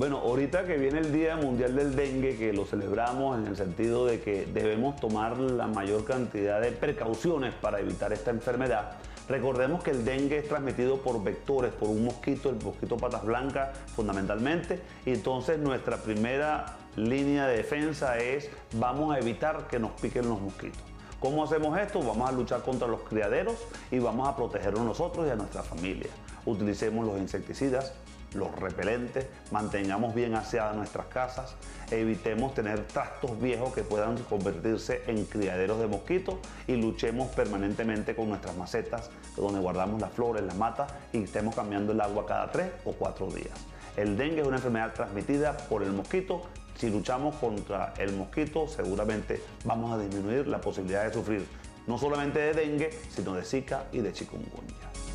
Bueno, ahorita que viene el Día Mundial del Dengue, que lo celebramos en el sentido de que debemos tomar la mayor cantidad de precauciones para evitar esta enfermedad, recordemos que el dengue es transmitido por vectores, por un mosquito, el mosquito patas blancas fundamentalmente, y entonces nuestra primera línea de defensa es vamos a evitar que nos piquen los mosquitos. ¿Cómo hacemos esto? Vamos a luchar contra los criaderos y vamos a protegernos nosotros y a nuestra familia. Utilicemos los insecticidas, los repelentes, mantengamos bien aseadas nuestras casas, evitemos tener trastos viejos que puedan convertirse en criaderos de mosquitos y luchemos permanentemente con nuestras macetas donde guardamos las flores, las matas y estemos cambiando el agua cada tres o cuatro días. El dengue es una enfermedad transmitida por el mosquito. Si luchamos contra el mosquito, seguramente vamos a disminuir la posibilidad de sufrir no solamente de dengue, sino de zika y de chikungunya.